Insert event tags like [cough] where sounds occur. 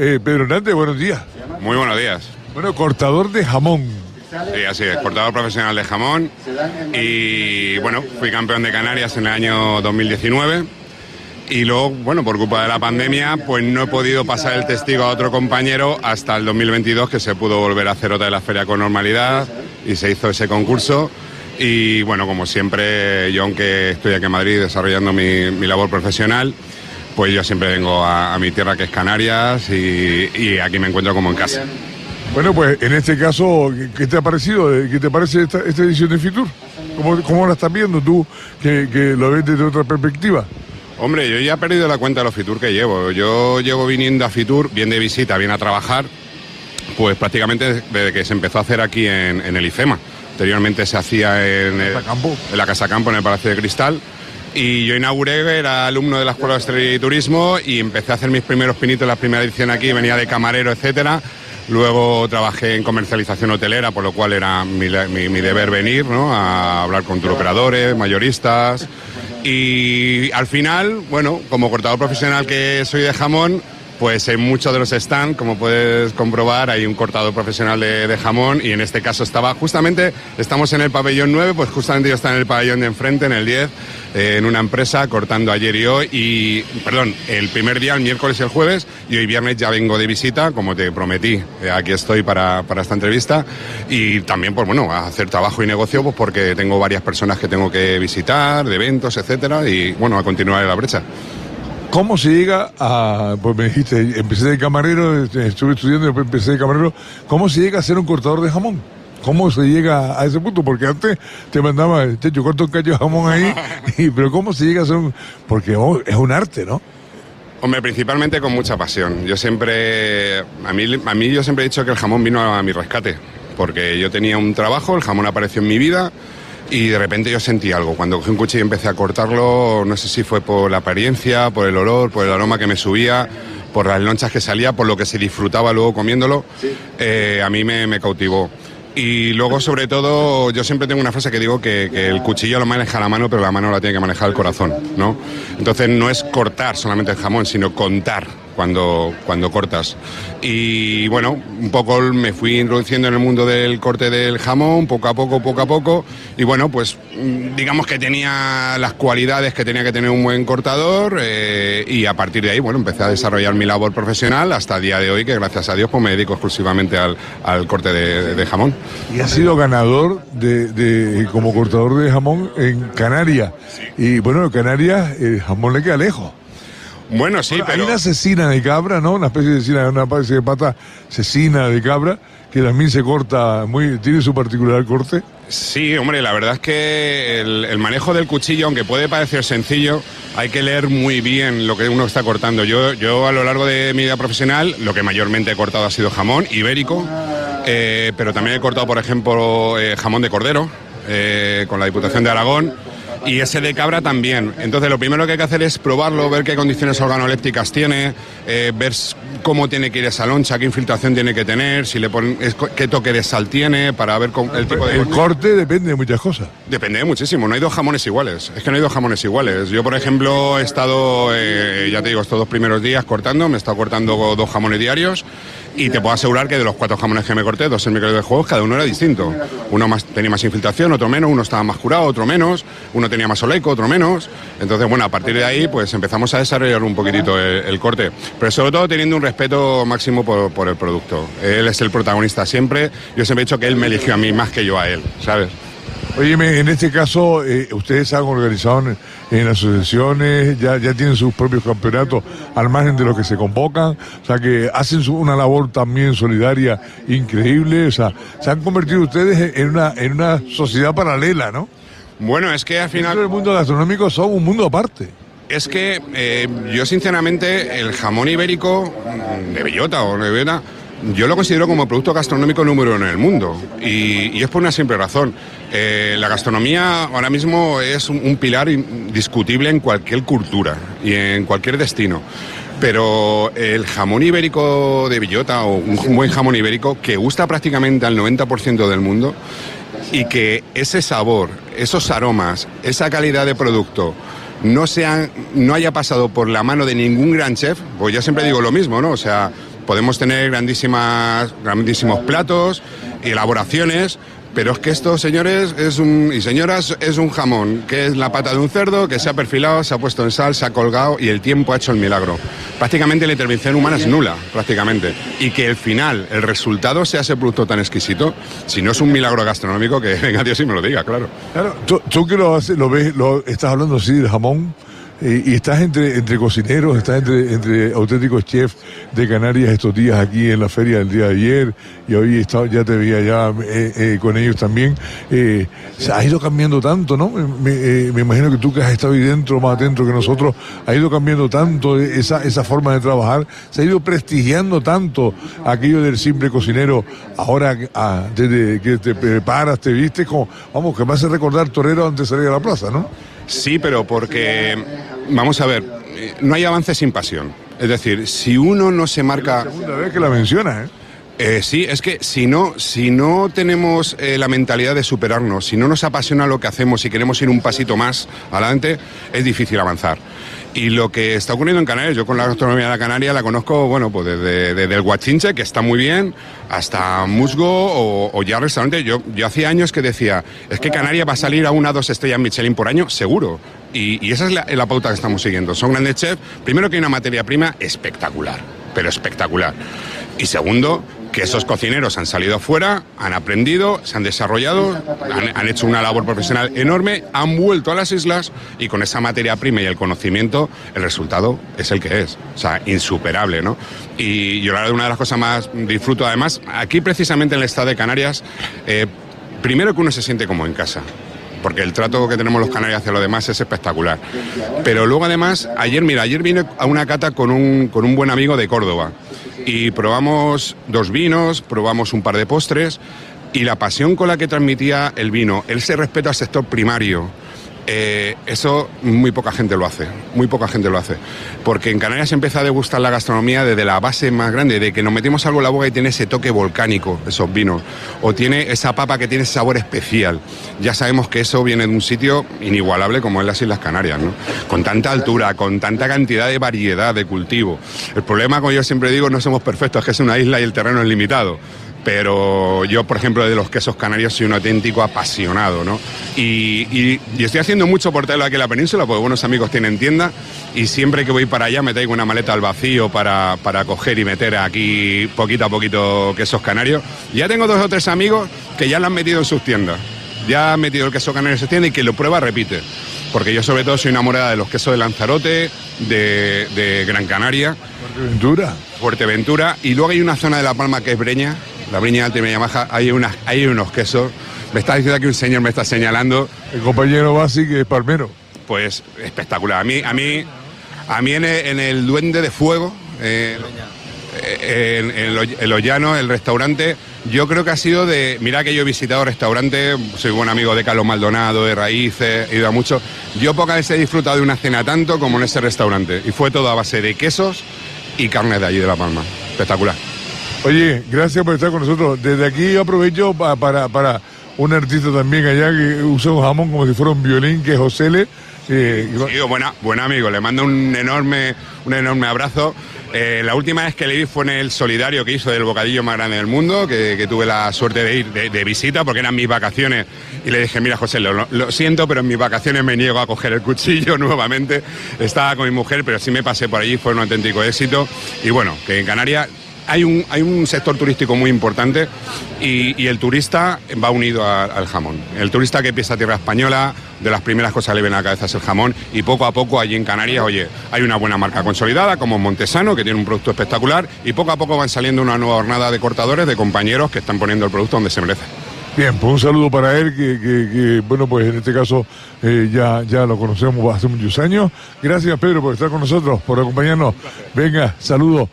Eh, Pedro Hernández, buenos días. Muy buenos días. Bueno, cortador de jamón. Sí, así es, cortador profesional de jamón. Y bueno, fui campeón de Canarias en el año 2019. Y luego, bueno, por culpa de la pandemia, pues no he podido pasar el testigo a otro compañero hasta el 2022, que se pudo volver a hacer otra de la feria con normalidad y se hizo ese concurso. Y bueno, como siempre, yo aunque estoy aquí en Madrid desarrollando mi, mi labor profesional, pues yo siempre vengo a, a mi tierra que es Canarias y, y aquí me encuentro como en casa. Bueno, pues en este caso, ¿qué- ¿qué te ha parecido? ¿Qué te parece esta, esta edición de Fitur? ¿Cómo, ¿Cómo la estás viendo tú, que, que lo ves desde otra perspectiva? Hombre, yo ya he perdido la cuenta de los Fitur que llevo. Yo llevo viniendo a Fitur, bien de visita, bien a trabajar, pues prácticamente desde que se empezó a hacer aquí en, en el IFEMA. Anteriormente se hacía en, el- en la Casa Campo, en el Palacio de Cristal. Y yo inauguré, era alumno de la Escuela de Hostelería y Turismo y empecé a hacer mis primeros pinitos en la primera edición aquí, venía de camarero, etcétera. Luego trabajé en comercialización hotelera, por lo cual era mi, mi- deber venir ¿no? a hablar con turoperadores, mayoristas. Y al final, bueno, como cortador profesional que soy de jamón, pues en muchos de los stands, como puedes comprobar, hay un cortador profesional de, jamón y en este caso estaba justamente, estamos en el pabellón 9, pues justamente yo estaba en el pabellón de enfrente, en el 10, eh, en una empresa cortando ayer y hoy y, perdón, el primer día, el miércoles y el jueves y hoy viernes ya vengo de visita, como te prometí, eh, aquí estoy para, para esta entrevista y también, pues bueno, a hacer trabajo y negocio, pues porque tengo varias personas que tengo que visitar, de eventos, etcétera y bueno, a continuar en la brecha. ¿Cómo se llega a, pues me dijiste, empecé de camarero, este, estuve estudiando y después empecé de camarero, ¿cómo se llega a ser un cortador de jamón? ¿Cómo se llega a ese punto? Porque antes te mandaba, "Che, yo corto un cacho de jamón ahí, [laughs] y- pero ¿cómo se llega a ser un...? Porque oh, es un arte, ¿no? Hombre, principalmente con mucha pasión. Yo siempre, a mí, a mí yo siempre he dicho que el jamón vino a mi rescate, porque yo tenía un trabajo, el jamón apareció en mi vida y de repente yo sentí algo. Cuando cogí un cuchillo y empecé a cortarlo, no sé si fue por la apariencia, por el olor, por el aroma que me subía, por las lonchas que salía, por lo que se disfrutaba luego comiéndolo, eh, a mí me, me cautivó. Y luego, sobre todo, yo siempre tengo una frase que digo que, que el cuchillo lo maneja la mano, pero la mano la tiene que manejar el corazón, ¿no? Entonces no es cortar solamente el jamón, sino contar cuando, cuando cortas. Y bueno, un poco me fui introduciendo en el mundo del corte del jamón, poco a poco, poco a poco. Y bueno, pues mm, digamos que tenía las cualidades que tenía que tener un buen cortador eh, y a partir de ahí, bueno, empecé a desarrollar mi labor profesional hasta el día de hoy, que gracias a Dios pues me dedico exclusivamente al, al corte de- de jamón. Y ha sido ganador de, de- como cortador de jamón en Canarias. Y bueno, en Canarias el jamón le queda lejos. Bueno, sí, Bueno, pero... Hay una cecina de cabra, ¿no? Una especie de cecina, una especie de pata cecina de cabra que también se corta muy, tiene su particular corte. Sí, hombre, la verdad es que el, el manejo del cuchillo, aunque puede parecer sencillo, hay que leer muy bien lo que uno está cortando. Yo, yo a lo largo de mi vida profesional, lo que mayormente he cortado ha sido jamón ibérico, eh, pero también he cortado, por ejemplo, eh, jamón de cordero eh, con la Diputación de Aragón. Y ese de cabra también. Entonces, lo primero que hay que hacer es probarlo, ver qué condiciones organolépticas tiene, eh, ver cómo tiene que ir esa loncha, qué infiltración tiene que tener, si le ponen, qué toque de sal tiene, para ver el tipo de. El corte depende de muchas cosas. Depende muchísimo, no hay dos jamones iguales. Es que no hay dos jamones iguales. Yo, por ejemplo, he estado, eh, ya te digo, estos dos primeros días cortando, me he estado cortando dos jamones diarios y te puedo asegurar que de los cuatro jamones que me corté, dos en micro de juegos, cada uno era distinto. Uno más, tenía más infiltración, otro menos, uno estaba más curado, otro menos, uno tenía más oleico, otro menos. Entonces, bueno, a partir de ahí, pues empezamos a desarrollar un poquitito el, el corte. Pero sobre todo teniendo un respeto máximo por, por el producto. Él es el protagonista siempre. Yo siempre he dicho que él me eligió a mí más que yo a él, ¿sabes? Óyeme, en este caso, eh, ustedes han organizado en, en asociaciones, ya, ya tienen sus propios campeonatos al margen de los que se convocan, o sea que hacen su- una labor también solidaria increíble, o sea, se han convertido ustedes en una, en una sociedad paralela, ¿no? Bueno, es que al final... Dentro del mundo gastronómico son un mundo aparte. Es que eh, yo sinceramente el jamón ibérico de bellota o de bellota, yo lo considero como producto gastronómico número uno en el mundo. Y, y es por una simple razón. Eh, la gastronomía ahora mismo es un, un pilar indiscutible en cualquier cultura y en cualquier destino. Pero el jamón ibérico de bellota o un buen jamón ibérico que gusta prácticamente al 90% del mundo y que ese sabor, esos aromas, esa calidad de producto no, sean, no haya pasado por la mano de ningún gran chef, pues yo siempre digo lo mismo, ¿no? O sea, podemos tener grandísimas, grandísimos platos, elaboraciones, pero es que esto, señores es un, y señoras, es un jamón, que es la pata de un cerdo que se ha perfilado, se ha puesto en sal, se ha colgado y el tiempo ha hecho el milagro. Prácticamente la intervención humana es nula, prácticamente. Y que el final, el resultado sea ese producto tan exquisito, si no es un milagro gastronómico, que [laughs] venga Dios y me lo diga, claro. Claro, tú, tú que lo, lo ves, estás hablando así del jamón, y estás entre, entre cocineros, estás entre, entre auténticos chefs de Canarias estos días aquí en la feria del día de ayer y hoy estado, ya te veía ya eh, eh, con ellos también. se ha ido cambiando tanto, ¿no? Me, me, imagino que tú que has estado ahí dentro, más dentro que nosotros, ha ido cambiando tanto esa, esa forma de trabajar, se ha ido prestigiando tanto aquello del simple cocinero. Ahora, ah, desde que te preparas, te viste, como, vamos, que me hace recordar torero antes de salir a la plaza, ¿no? Sí, pero porque, vamos a ver, no hay avance sin pasión. Es decir, si uno no se marca... Es la segunda vez que la menciona, ¿eh? Eh, sí, es que si no, si no tenemos eh, la mentalidad de superarnos, si no nos apasiona lo que hacemos y queremos ir un pasito más adelante, es difícil avanzar. Y lo que está ocurriendo en Canarias, yo con la gastronomía de la Canaria la conozco, bueno, pues desde, el guachinche, que está muy bien, hasta musgo o, ya restaurante. Yo, yo hacía años que decía, es que Canarias va a salir a una o dos estrellas Michelin por año, seguro. Y, esa es la, la pauta que estamos siguiendo. Son grandes chefs, primero que hay una materia prima espectacular, pero espectacular. Y segundo, que esos cocineros han salido afuera, han aprendido, se han desarrollado, han, hecho una labor profesional enorme, han vuelto a las islas y con esa materia prima y el conocimiento, el resultado es el que es. O sea, insuperable, ¿no? Y yo la verdad una de las cosas más disfruto además, aquí precisamente en el estado de Canarias, eh, primero que uno se siente como en casa porque el trato que tenemos los canarios hacia los demás es espectacular. Pero luego además, ayer, mira, ayer vine a una cata con un, con un buen amigo de Córdoba y probamos dos vinos, probamos un par de postres y la pasión con la que transmitía el vino, él se respeta al sector primario eh, eso muy poca gente lo hace, muy poca gente lo hace. Porque en Canarias empieza a degustar la gastronomía desde la base más grande, de que nos metimos algo en la boca y tiene ese toque volcánico, esos vinos, o tiene esa papa que tiene ese sabor especial. Ya sabemos que eso viene de un sitio inigualable como es las Islas Canarias, ¿no? Con tanta altura, con tanta cantidad de variedad de cultivo. El problema, como yo siempre digo, no somos perfectos, es que es una isla y el terreno es limitado pero yo, por ejemplo, de los quesos canarios soy un auténtico apasionado, ¿no? Y, estoy haciendo mucho por traerlo aquí en la península, porque buenos amigos tienen tienda, y siempre que voy para allá me traigo una maleta al vacío para, para coger y meter aquí poquito a poquito quesos canarios. Ya tengo dos o tres amigos que ya lo han metido en sus tiendas, ya han metido el queso canario en sus tiendas y que lo prueba repite. Porque yo sobre todo soy enamorada de los quesos de Lanzarote, de, de Gran Canaria. Fuerteventura. Fuerteventura. Y luego hay una zona de La Palma que es Breña, la Breña Alta y Breña Baja, hay, unas, hay unos quesos. Me está diciendo que un señor me está señalando. El compañero Basi, que es palmero. Pues espectacular. A mí, a mí, a mí en el, Duende de Fuego, eh, en, el Ollano, el restaurante, yo creo que ha sido de. Mira que yo he visitado restaurantes, soy buen amigo de Carlos Maldonado, de Raíces, he ido a muchos. Yo pocas veces he disfrutado de una cena tanto como en ese restaurante. Y fue todo a base de quesos y carne de allí de La Palma. Espectacular. Oye, gracias por estar con nosotros. Desde aquí aprovecho para, para, un artista también allá que usa un jamón como si fuera un violín, que es José Le. Sí, buena, buen amigo, le mando un enorme, un enorme abrazo. Eh, la última vez que le vi fue en el solidario que hizo del bocadillo más grande del mundo, que, tuve la suerte de ir de, visita porque eran mis vacaciones. Y le dije, mira José, lo, lo, siento, pero en mis vacaciones me niego a coger el cuchillo [laughs] nuevamente. Estaba con mi mujer, pero sí me pasé por allí, fue un auténtico éxito. Y bueno, que en Canarias hay un, hay un sector turístico muy importante y, el turista va unido al jamón. El turista que empieza tierra española, de las primeras cosas que le ven a la cabeza es el jamón y poco a poco allí en Canarias, oye, hay una buena marca consolidada como Montesano, que tiene un producto espectacular y poco a poco van saliendo una nueva jornada de cortadores, de compañeros que están poniendo el producto donde se merece. Bien, pues un saludo para él, que, bueno, pues en este caso eh, ya, ya lo conocemos hace muchos años. Gracias, Pedro, por estar con nosotros, por acompañarnos. Venga, saludos.